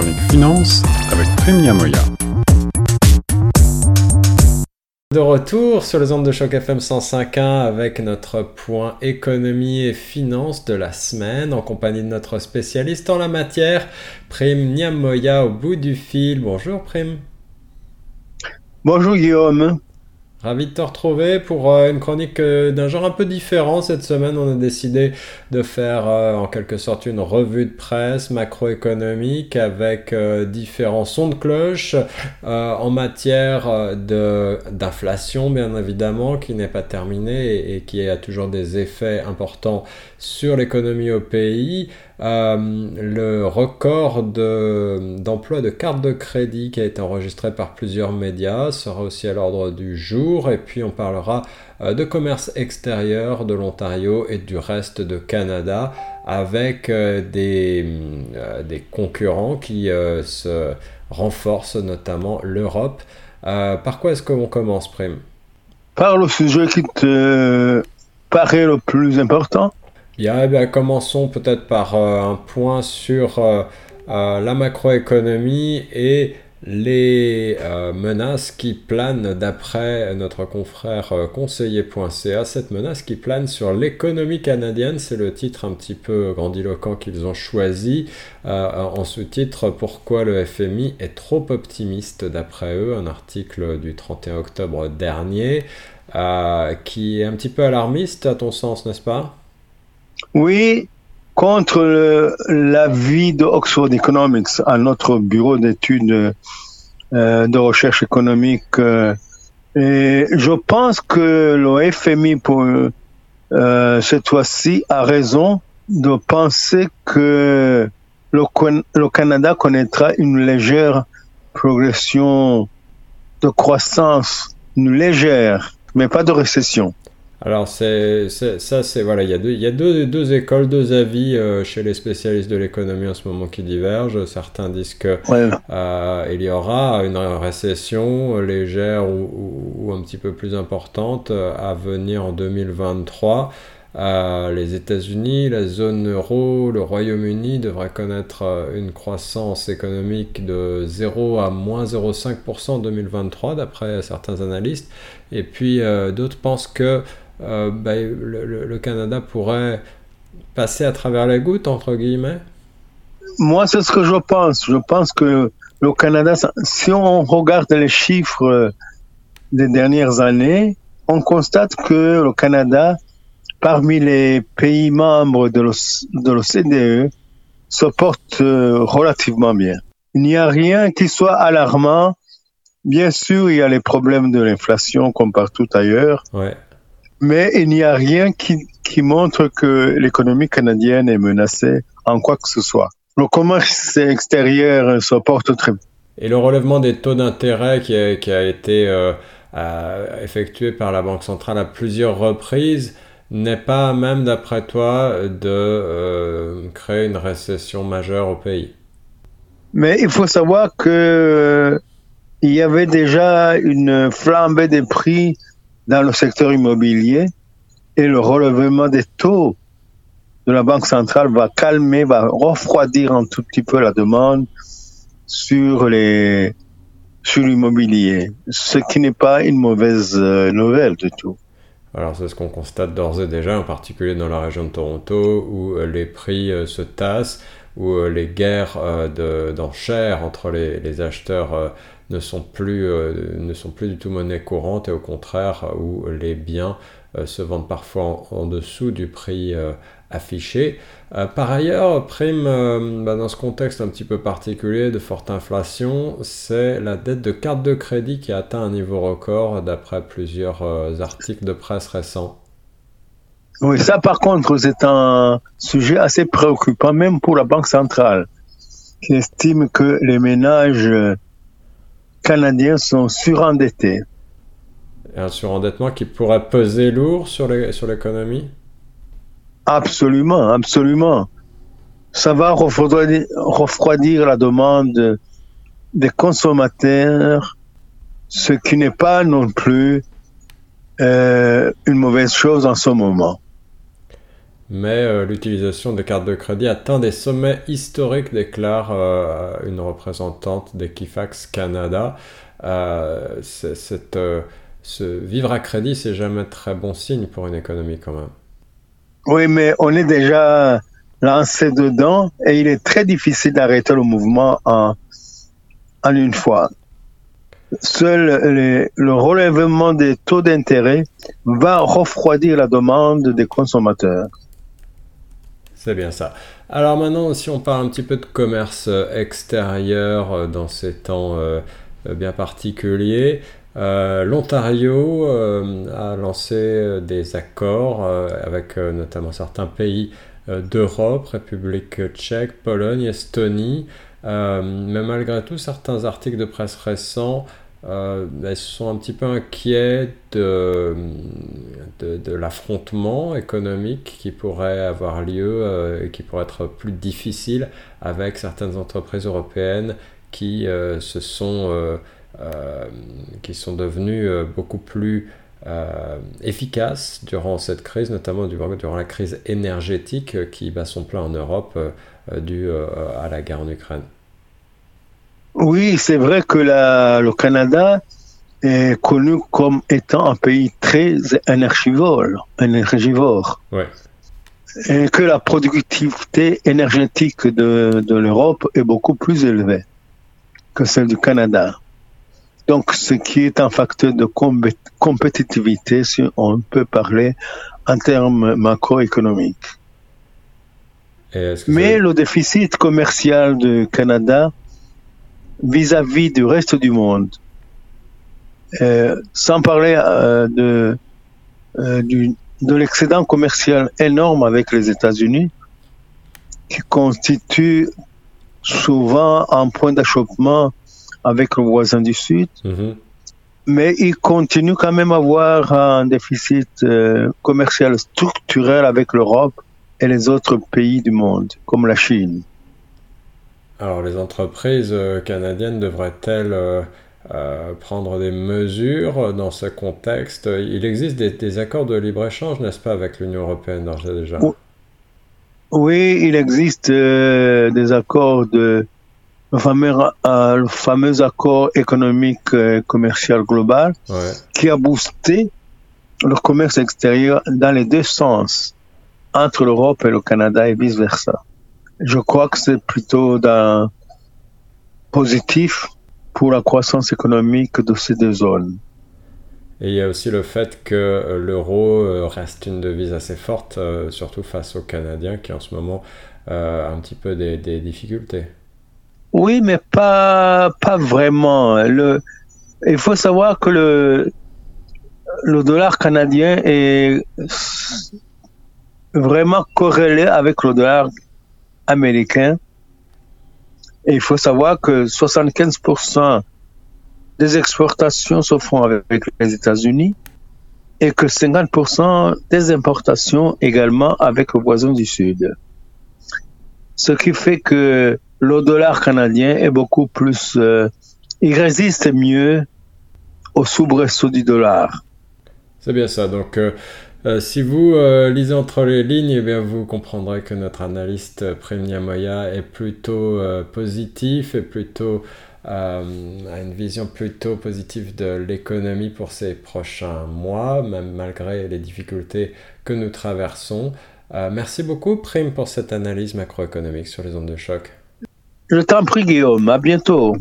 chronique finance avec Prime Moya. De retour sur les ondes de choc FM 105.1 avec notre point économie et finance de la semaine en compagnie de notre spécialiste en la matière, Prime Niamoya au bout du fil. Bonjour Prime. Bonjour Guillaume. Ravi de te retrouver pour euh, une chronique euh, d'un genre un peu différent. Cette semaine, on a décidé de faire euh, en quelque sorte une revue de presse macroéconomique avec différents sons de cloche en matière d'inflation, bien évidemment, qui n'est pas terminée et, qui a toujours des effets importants sur l'économie au pays. Le record d'emploi de, cartes de crédit qui a été enregistré par plusieurs médias sera aussi à l'ordre du jour. Et puis on parlera euh, de commerce extérieur de l'Ontario et du reste de Canada avec euh, des, euh, des concurrents qui se renforcent, notamment l'Europe. par quoi est-ce qu'on commence, Prime Par le sujet qui te paraît le plus important? Bien, eh commençons peut-être par un point sur la macroéconomie et les euh, menaces qui planent, d'après notre confrère euh, conseiller.ca, cette menace qui plane sur l'économie canadienne, c'est le titre un petit peu grandiloquent qu'ils ont choisi. Euh, en sous-titre, Pourquoi le FMI est trop optimiste d'après eux, un article du 31 octobre dernier, qui est un petit peu alarmiste à ton sens, n'est-ce pas? Oui, contre l'avis de Oxford Economics à notre bureau d'études euh, de recherche économique. Euh, et je pense que le FMI pour euh, cette fois-ci a raison de penser que le, le Canada connaîtra une légère progression de croissance, une légère, mais pas de récession. Alors c'est ça c'est voilà il y a deux il y a deux, deux écoles deux avis euh, chez les spécialistes de l'économie en ce moment qui divergent. Certains disent que euh, il y aura une récession légère ou, ou, un petit peu plus importante euh, à venir en 2023 les États-Unis, la zone euro, le Royaume-Uni devraient connaître une croissance économique de 0 à moins 0,5% en 2023 d'après certains analystes. Et puis d'autres pensent que euh, ben, le, Canada pourrait passer à travers les gouttes, entre guillemets Moi, c'est ce que je pense. Je pense que le Canada, si on regarde les chiffres des dernières années, on constate que le Canada, parmi les pays membres de l'OCDE, se porte euh, relativement bien. Il n'y a rien qui soit alarmant. Bien sûr, il y a les problèmes de l'inflation comme partout ailleurs. Ouais mais il n'y a rien qui, qui montre que l'économie canadienne est menacée en quoi que ce soit. Le commerce extérieur se porte très bien. Et le relèvement des taux d'intérêt qui, a, qui a été euh, effectué par la Banque centrale à plusieurs reprises n'est pas même, d'après toi, de euh, créer une récession majeure au pays. Mais il faut savoir que euh, il y avait déjà une flambée des prix dans le secteur immobilier et le relèvement des taux de la Banque centrale va calmer, va refroidir un tout petit peu la demande sur les sur l'immobilier, ce qui n'est pas une mauvaise euh, nouvelle du tout. Alors c'est ce qu'on constate d'ores et déjà, en particulier dans la région de Toronto, où euh, les prix euh, se tassent, où les guerres d'enchères entre les, acheteurs ne sont plus, euh, ne sont plus du tout monnaie courante et au contraire où les biens euh, se vendent parfois en, dessous du prix euh, affiché. par ailleurs, prime bah, dans ce contexte un petit peu particulier de forte inflation, c'est la dette de carte de crédit qui a atteint un niveau record d'après plusieurs articles de presse récents. Oui, ça par contre, c'est un sujet assez préoccupant même pour la Banque centrale, qui estime que les ménages Canadiens sont surendettés. un surendettement qui pourrait peser lourd sur l'économie? Absolument, absolument. Ça va refroidir, la demande des consommateurs, ce qui n'est pas non plus euh, une mauvaise chose en ce moment. Mais l'utilisation de cartes de crédit atteint des sommets historiques, déclare une représentante d'Equifax Canada. cette, ce vivre à crédit, c'est jamais très bon signe pour une économie quand même. Oui, mais on est déjà lancé dedans et il est très difficile d'arrêter le mouvement en, en une fois. Seul le relèvement des taux d'intérêt va refroidir la demande des consommateurs. C'est bien ça. Alors maintenant, si on parle un petit peu de commerce extérieur euh, dans ces temps euh, bien particuliers, euh, L'Ontario a lancé des accords avec notamment certains pays d'Europe, République tchèque, Pologne, Estonie, euh, mais malgré tout, certains articles de presse récents euh, sont un petit peu inquiets de, l'affrontement économique qui pourrait avoir lieu euh, et qui pourrait être plus difficile avec certaines entreprises européennes qui, se sont, qui sont devenues beaucoup plus efficaces durant cette crise, notamment durant la crise énergétique qui bat son plein en Europe euh, euh, à la guerre en Ukraine. Oui, c'est vrai que le Canada est connu comme étant un pays très énergivore, énergivore. et que la productivité énergétique de, de l'Europe est beaucoup plus élevée que celle du Canada. Donc, ce qui est un facteur de compétitivité, si on peut parler en termes macroéconomiques. Mais le déficit commercial du Canada vis-à-vis du reste du monde, euh, sans parler euh, de, euh, de l'excédent commercial énorme avec les États-Unis, qui constitue souvent un point d'achoppement avec le voisin du Sud, mm-hmm. mais il continue quand même à avoir un déficit commercial structurel avec l'Europe et les autres pays du monde, comme la Chine. Alors les entreprises euh, canadiennes devraient-elles euh, euh, prendre des mesures dans ce contexte? Il existe des, accords de libre-échange, n'est-ce pas, avec l'Union européenne déjà? Oui, il existe des accords de le fameux, le fameux accord économique commercial global qui a boosté le commerce extérieur dans les deux sens entre l'Europe et le Canada et vice-versa. Je crois que c'est plutôt d'un positif pour la croissance économique de ces deux zones. Et il y a aussi le fait que euh, l'euro euh, reste une devise assez forte, euh, surtout face aux Canadiens qui en ce moment ont un petit peu des, difficultés. Oui, mais pas, pas vraiment. Le, il faut savoir que le, le dollar canadien est vraiment corrélé avec le dollar américain. Et il faut savoir que 75% des exportations se font avec les États-Unis et que 50% des importations également avec le voisin du Sud. Ce qui fait que le dollar canadien est beaucoup plus... Euh, il résiste mieux au soubresaut du dollar. C'est bien ça. Donc, euh, euh, si vous euh, lisez entre les lignes, eh vous comprendrez que notre analyste euh, Premia Moya est plutôt positif et plutôt a une vision plutôt positive de l'économie pour ces prochains mois, même malgré les difficultés que nous traversons. merci beaucoup, Prime, pour cette analyse macroéconomique sur les ondes de choc. Je t'en prie, Guillaume. À bientôt.